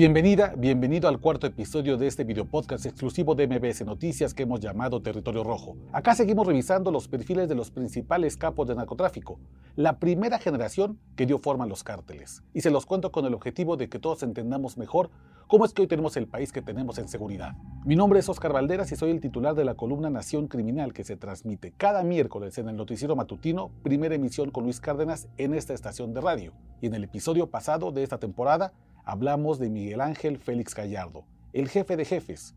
Bienvenida, bienvenido al cuarto episodio de este video podcast exclusivo de MBS Noticias que hemos llamado Territorio Rojo. Acá seguimos revisando los perfiles de los principales capos de narcotráfico, la primera generación que dio forma a los cárteles. Y se los cuento con el objetivo de que todos entendamos mejor cómo es que hoy tenemos el país que tenemos en seguridad. Mi nombre es Oscar Valderas y soy el titular de la columna Nación Criminal que se transmite cada miércoles en el noticiero matutino, primera emisión con Luis Cárdenas en esta estación de radio. Y en el episodio pasado de esta temporada, hablamos de Miguel Ángel Félix Gallardo, el jefe de jefes.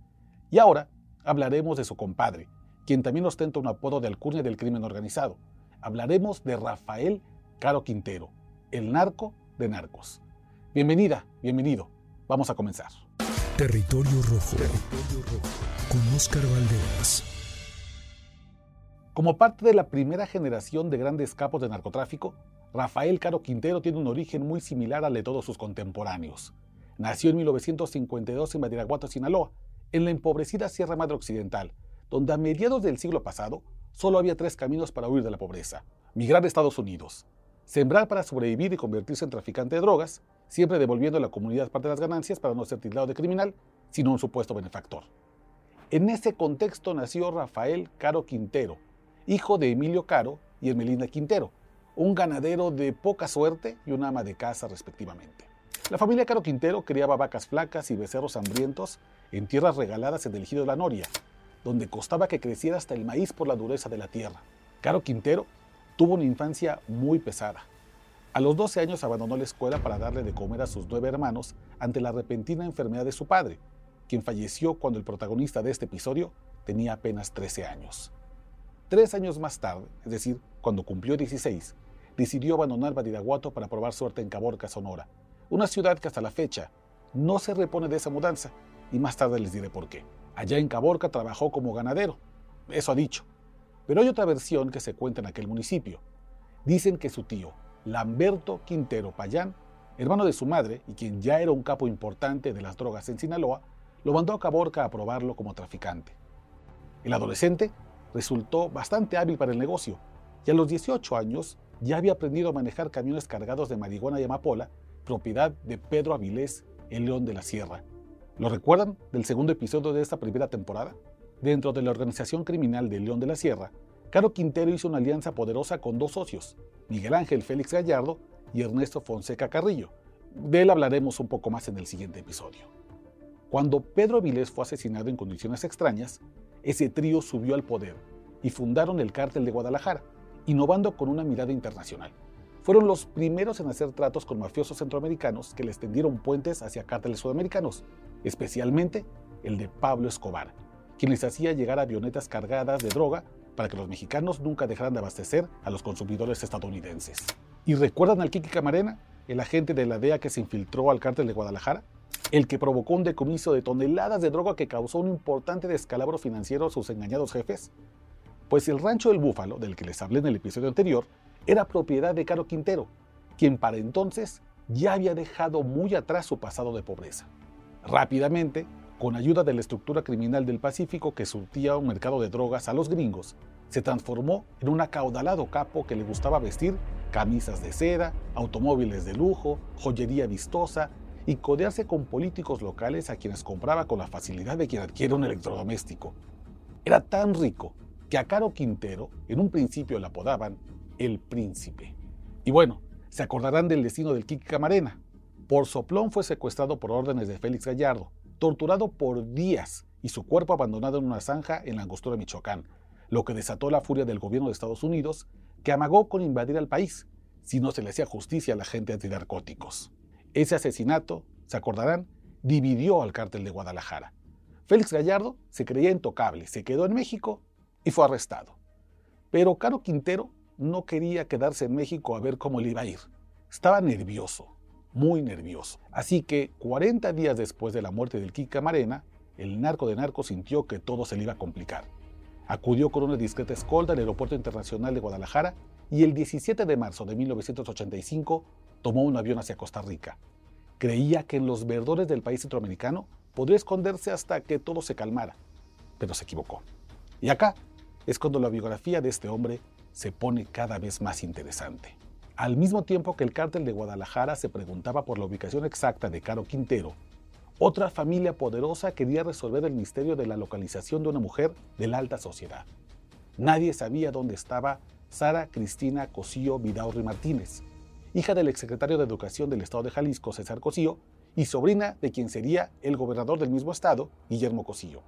Y ahora hablaremos de su compadre, quien también ostenta un apodo de alcurnia del crimen organizado. Hablaremos de Rafael Caro Quintero, el narco de narcos. Bienvenida, bienvenido. Vamos a comenzar. Territorio Rojo, con Oscar Valderas. Como parte de la primera generación de grandes capos de narcotráfico, Rafael Caro Quintero tiene un origen muy similar al de todos sus contemporáneos. Nació en 1952 en Badiraguato, Sinaloa, en la empobrecida Sierra Madre Occidental, donde a mediados del siglo pasado solo había tres caminos para huir de la pobreza. Migrar a Estados Unidos, sembrar para sobrevivir y convertirse en traficante de drogas, siempre devolviendo a la comunidad parte de las ganancias para no ser tildado de criminal, sino un supuesto benefactor. En ese contexto nació Rafael Caro Quintero, hijo de Emilio Caro y Emelina Quintero, un ganadero de poca suerte y una ama de casa respectivamente. La familia Caro Quintero criaba vacas flacas y becerros hambrientos en tierras regaladas en el ejido de la Noria, donde costaba que creciera hasta el maíz por la dureza de la tierra. Caro Quintero tuvo una infancia muy pesada. A los 12 años abandonó la escuela para darle de comer a sus nueve hermanos ante la repentina enfermedad de su padre, quien falleció cuando el protagonista de este episodio tenía apenas 13 años. Tres años más tarde, es decir, cuando cumplió 16, decidió abandonar Badiraguato para probar suerte en Caborca, Sonora, una ciudad que hasta la fecha no se repone de esa mudanza, y más tarde les diré por qué. Allá en Caborca trabajó como ganadero, eso ha dicho. Pero hay otra versión que se cuenta en aquel municipio. Dicen que su tío, Lamberto Quintero Payán, hermano de su madre y quien ya era un capo importante de las drogas en Sinaloa, lo mandó a Caborca a probarlo como traficante. El adolescente resultó bastante hábil para el negocio y a los 18 años ya había aprendido a manejar camiones cargados de marihuana y amapola, propiedad de Pedro Avilés, el León de la Sierra. ¿Lo recuerdan del segundo episodio de esta primera temporada? Dentro de la organización criminal del León de la Sierra, Caro Quintero hizo una alianza poderosa con dos socios, Miguel Ángel Félix Gallardo y Ernesto Fonseca Carrillo. De él hablaremos un poco más en el siguiente episodio. Cuando Pedro Avilés fue asesinado en condiciones extrañas, ese trío subió al poder y fundaron el Cártel de Guadalajara, innovando con una mirada internacional. Fueron los primeros en hacer tratos con mafiosos centroamericanos que les tendieron puentes hacia cárteles sudamericanos, especialmente el de Pablo Escobar, quien les hacía llegar avionetas cargadas de droga para que los mexicanos nunca dejaran de abastecer a los consumidores estadounidenses. ¿Y recuerdan al Kiki Camarena, el agente de la DEA que se infiltró al cártel de Guadalajara? El que provocó un decomiso de toneladas de droga que causó un importante descalabro financiero a sus engañados jefes pues el rancho del Búfalo, del que les hablé en el episodio anterior, era propiedad de Caro Quintero, quien para entonces ya había dejado muy atrás su pasado de pobreza. Rápidamente, con ayuda de la estructura criminal del Pacífico que surtía un mercado de drogas a los gringos, se transformó en un acaudalado capo que le gustaba vestir camisas de seda, automóviles de lujo, joyería vistosa y codearse con políticos locales a quienes compraba con la facilidad de quien adquiere un electrodoméstico. Era tan rico que a Caro Quintero en un principio la apodaban el príncipe. Y bueno, se acordarán del destino del Kiki Camarena. Por soplón fue secuestrado por órdenes de Félix Gallardo, torturado por días y su cuerpo abandonado en una zanja en la Angostura, Michoacán, lo que desató la furia del gobierno de Estados Unidos, que amagó con invadir al país si no se le hacía justicia a la gente antinarcóticos. Ese asesinato, se acordarán, dividió al cártel de Guadalajara. Félix Gallardo se creía intocable, se quedó en México y fue arrestado. Pero Caro Quintero no quería quedarse en México a ver cómo le iba a ir. Estaba nervioso, muy nervioso. Así que 40 días después de la muerte del Kika Marena, el narco de narco sintió que todo se le iba a complicar. Acudió con una discreta escolta al Aeropuerto Internacional de Guadalajara y el 17 de marzo de 1985 tomó un avión hacia Costa Rica. Creía que en los verdores del país centroamericano podría esconderse hasta que todo se calmara, pero se equivocó. Y acá es cuando la biografía de este hombre se pone cada vez más interesante. Al mismo tiempo que el cártel de Guadalajara se preguntaba por la ubicación exacta de Caro Quintero, Otra familia poderosa quería resolver el misterio de la localización de una mujer de la alta sociedad. Nadie sabía dónde estaba Sara Cristina Cosío Vidaurri Martínez, hija del exsecretario de Educación del Estado de Jalisco, César Cosío, y sobrina de quien sería el gobernador del mismo estado, Guillermo Cosío.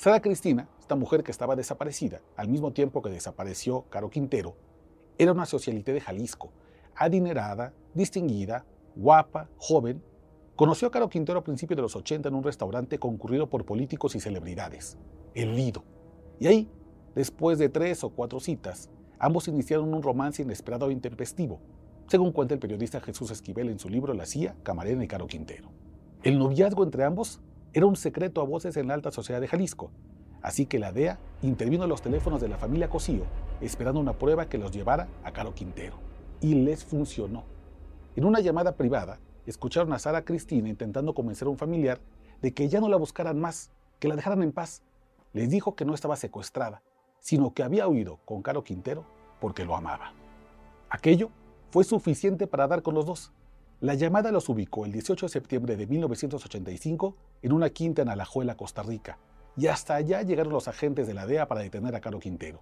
Sara Cristina, esta mujer que estaba desaparecida, al mismo tiempo que desapareció Caro Quintero, era una socialité de Jalisco, adinerada, distinguida, guapa, joven. Conoció a Caro Quintero a principios de los 80 en un restaurante concurrido por políticos y celebridades, El Lido. Y ahí, después de tres o cuatro citas, ambos iniciaron un romance inesperado e intempestivo, según cuenta el periodista Jesús Esquivel en su libro La CIA, Camarena y Caro Quintero. El noviazgo entre ambos era un secreto a voces en la alta sociedad de Jalisco, así que la DEA intervino en los teléfonos de la familia Cosío esperando una prueba que los llevara a Caro Quintero. Y les funcionó. En una llamada privada, escucharon a Sara Cristina intentando convencer a un familiar de que ya no la buscaran más, que la dejaran en paz. Les dijo que no estaba secuestrada, sino que había huido con Caro Quintero porque lo amaba. Aquello fue suficiente para dar con los dos. La llamada los ubicó el 18 de septiembre de 1985 en una quinta en Alajuela, Costa Rica, y hasta allá llegaron los agentes de la DEA para detener a Caro Quintero.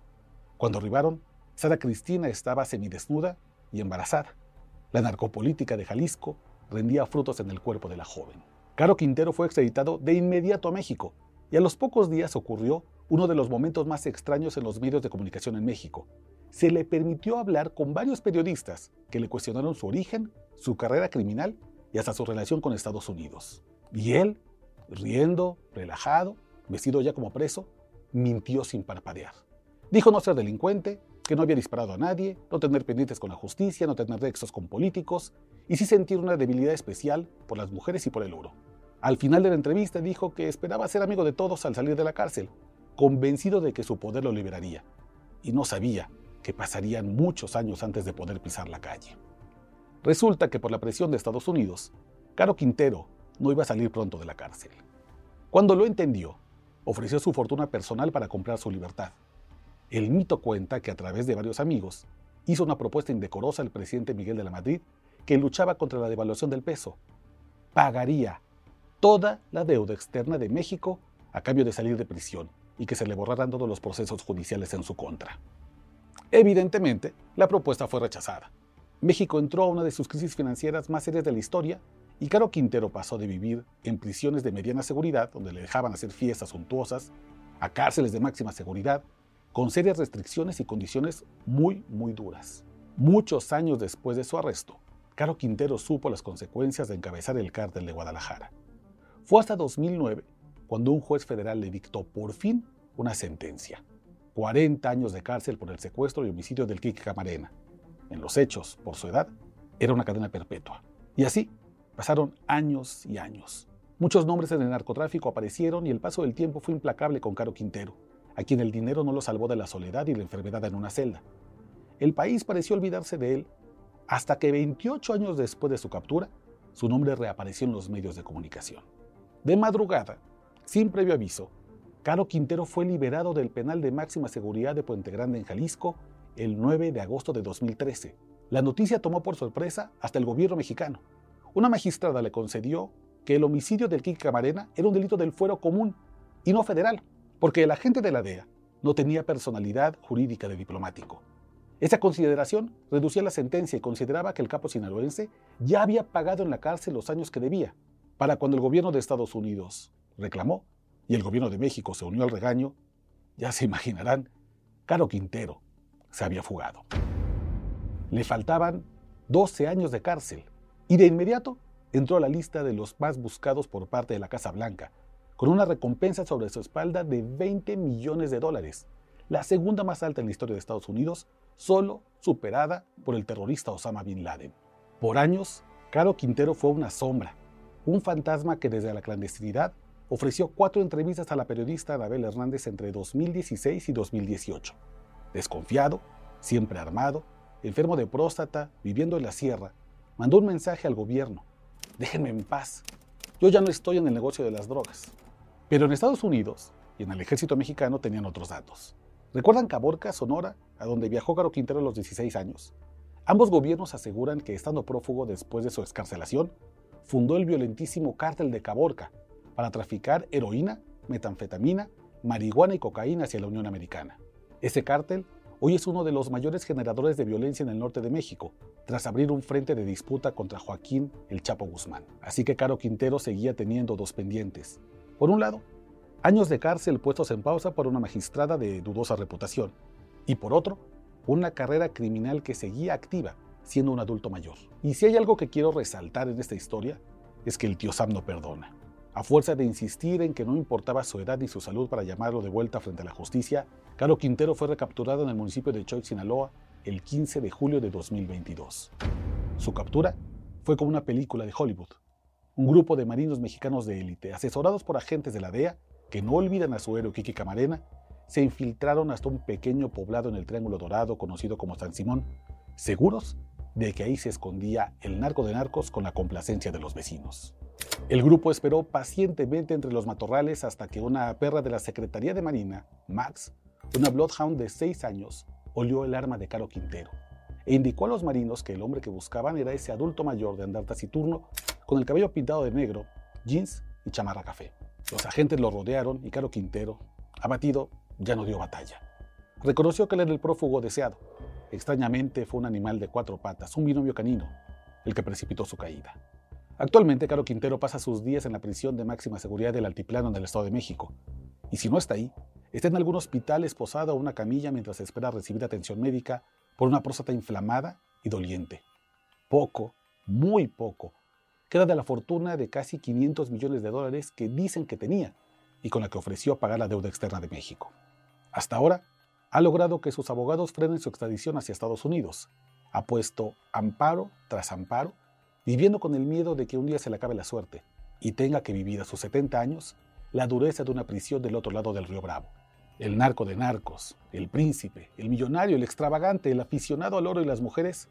Cuando arribaron, Sara Cristina estaba semidesnuda y embarazada. La narcopolítica de Jalisco rendía frutos en el cuerpo de la joven. Caro Quintero fue extraditado de inmediato a México y a los pocos días ocurrió uno de los momentos más extraños en los medios de comunicación en México, se le permitió hablar con varios periodistas que le cuestionaron su origen, su carrera criminal y hasta su relación con Estados Unidos. Y él, riendo, relajado, vestido ya como preso, mintió sin parpadear. Dijo no ser delincuente, que no había disparado a nadie, no tener pendientes con la justicia, no tener nexos con políticos y sí sentir una debilidad especial por las mujeres y por el oro. Al final de la entrevista dijo que esperaba ser amigo de todos al salir de la cárcel, convencido de que su poder lo liberaría, y no sabía que pasarían muchos años antes de poder pisar la calle. Resulta que por la presión de Estados Unidos, Caro Quintero no iba a salir pronto de la cárcel. Cuando lo entendió, ofreció su fortuna personal para comprar su libertad. El mito cuenta que a través de varios amigos hizo una propuesta indecorosa al presidente Miguel de la Madrid que luchaba contra la devaluación del peso. Pagaría toda la deuda externa de México a cambio de salir de prisión y que se le borraran todos los procesos judiciales en su contra. Evidentemente, la propuesta fue rechazada. México entró a una de sus crisis financieras más serias de la historia y Caro Quintero pasó de vivir en prisiones de mediana seguridad, donde le dejaban hacer fiestas suntuosas, a cárceles de máxima seguridad, con serias restricciones y condiciones muy, muy duras. Muchos años después de su arresto, Caro Quintero supo las consecuencias de encabezar el cártel de Guadalajara. Fue hasta 2009 cuando un juez federal le dictó por fin una sentencia. 40 años de cárcel por el secuestro y homicidio del Kike Camarena. En los hechos, por su edad, era una cadena perpetua. Y así pasaron años y años. Muchos nombres en el narcotráfico aparecieron y el paso del tiempo fue implacable con Caro Quintero, a quien el dinero no lo salvó de la soledad y la enfermedad en una celda. El país pareció olvidarse de él hasta que 28 años después de su captura, su nombre reapareció en los medios de comunicación. De madrugada, sin previo aviso, Caro Quintero fue liberado del penal de máxima seguridad de Puente Grande en Jalisco el 9 de agosto de 2013. La noticia tomó por sorpresa hasta el gobierno mexicano. Una magistrada le concedió que el homicidio del Kike Camarena era un delito del fuero común y no federal, porque el agente de la DEA no tenía personalidad jurídica de diplomático. Esa consideración reducía la sentencia y consideraba que el capo sinaloense ya había pagado en la cárcel los años que debía. Para cuando el gobierno de Estados Unidos reclamó, y el gobierno de México se unió al regaño, ya se imaginarán, Caro Quintero se había fugado. Le faltaban 12 años de cárcel y de inmediato entró a la lista de los más buscados por parte de la Casa Blanca, con una recompensa sobre su espalda de 20 millones de dólares, la segunda más alta en la historia de Estados Unidos, solo superada por el terrorista Osama Bin Laden. Por años, Caro Quintero fue una sombra, un fantasma que desde la clandestinidad ofreció cuatro entrevistas a la periodista Anabel Hernández entre 2016 y 2018. Desconfiado, siempre armado, enfermo de próstata, viviendo en la sierra, mandó un mensaje al gobierno. Déjenme en paz. Yo ya no estoy en el negocio de las drogas. Pero en Estados Unidos y en el ejército mexicano tenían otros datos. ¿Recuerdan Caborca, Sonora, a donde viajó Caro Quintero a los 16 años? Ambos gobiernos aseguran que estando prófugo después de su excarcelación, fundó el violentísimo cártel de Caborca, para traficar heroína, metanfetamina, marihuana y cocaína hacia la Unión Americana. Ese cártel hoy es uno de los mayores generadores de violencia en el norte de México, tras abrir un frente de disputa contra Joaquín el Chapo Guzmán. Así que Caro Quintero seguía teniendo dos pendientes. Por un lado, años de cárcel puestos en pausa por una magistrada de dudosa reputación, y por otro, una carrera criminal que seguía activa, siendo un adulto mayor. Y si hay algo que quiero resaltar en esta historia, es que el tío Sam no perdona. A fuerza de insistir en que no importaba su edad ni su salud para llamarlo de vuelta frente a la justicia, Caro Quintero fue recapturado en el municipio de Choix, Sinaloa, el 15 de julio de 2022. Su captura fue como una película de Hollywood. Un grupo de marinos mexicanos de élite, asesorados por agentes de la DEA, que no olvidan a su héroe Kiki Camarena, se infiltraron hasta un pequeño poblado en el Triángulo Dorado conocido como San Simón, seguros de que ahí se escondía el narco de narcos con la complacencia de los vecinos. El grupo esperó pacientemente entre los matorrales hasta que una perra de la Secretaría de Marina, Max, una Bloodhound de 6 años, olió el arma de Caro Quintero e indicó a los marinos que el hombre que buscaban era ese adulto mayor de andar taciturno con el cabello pintado de negro, jeans y chamarra café. Los agentes lo rodearon y Caro Quintero, abatido, ya no dio batalla. Reconoció que él era el prófugo deseado. Extrañamente fue un animal de cuatro patas, un binomio canino, el que precipitó su caída. Actualmente, Caro Quintero pasa sus días en la prisión de máxima seguridad del Altiplano en el Estado de México. Y si no está ahí, está en algún hospital esposada o una camilla mientras espera recibir atención médica por una próstata inflamada y doliente. Poco, muy poco, queda de la fortuna de casi 500 millones de dólares que dicen que tenía y con la que ofreció pagar la deuda externa de México. Hasta ahora, ha logrado que sus abogados frenen su extradición hacia Estados Unidos. Ha puesto amparo tras amparo viviendo con el miedo de que un día se le acabe la suerte y tenga que vivir a sus 70 años la dureza de una prisión del otro lado del río Bravo. El narco de narcos, el príncipe, el millonario, el extravagante, el aficionado al oro y las mujeres,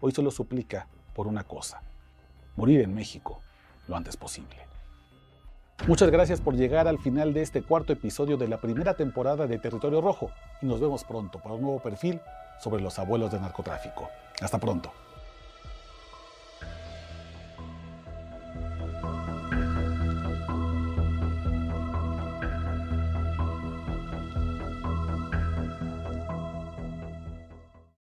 hoy solo suplica por una cosa, morir en México lo antes posible. Muchas gracias por llegar al final de este cuarto episodio de la primera temporada de Territorio Rojo y nos vemos pronto para un nuevo perfil sobre los abuelos de narcotráfico. Hasta pronto.